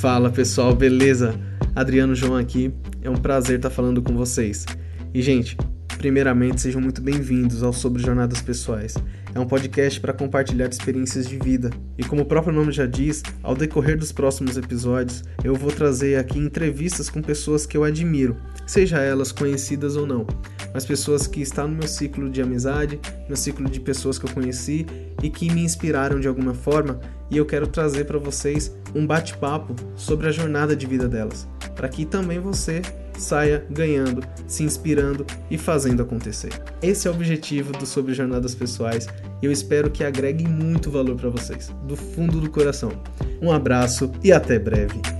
Fala pessoal, beleza? Adriano João aqui, é um prazer estar falando com vocês. E gente, primeiramente sejam muito bem-vindos ao Sobre Jornadas Pessoais. É um podcast para compartilhar experiências de vida. E como o próprio nome já diz, ao decorrer dos próximos episódios, eu vou trazer aqui entrevistas com pessoas que eu admiro, seja elas conhecidas ou não, mas pessoas que estão no meu ciclo de amizade, no ciclo de pessoas que eu conheci e que me inspiraram de alguma forma, e eu quero trazer para vocês um bate-papo sobre a jornada de vida delas, para que também você saia ganhando, se inspirando e fazendo acontecer. Esse é o objetivo do Sobre Jornadas Pessoais e eu espero que agregue muito valor para vocês, do fundo do coração. Um abraço e até breve.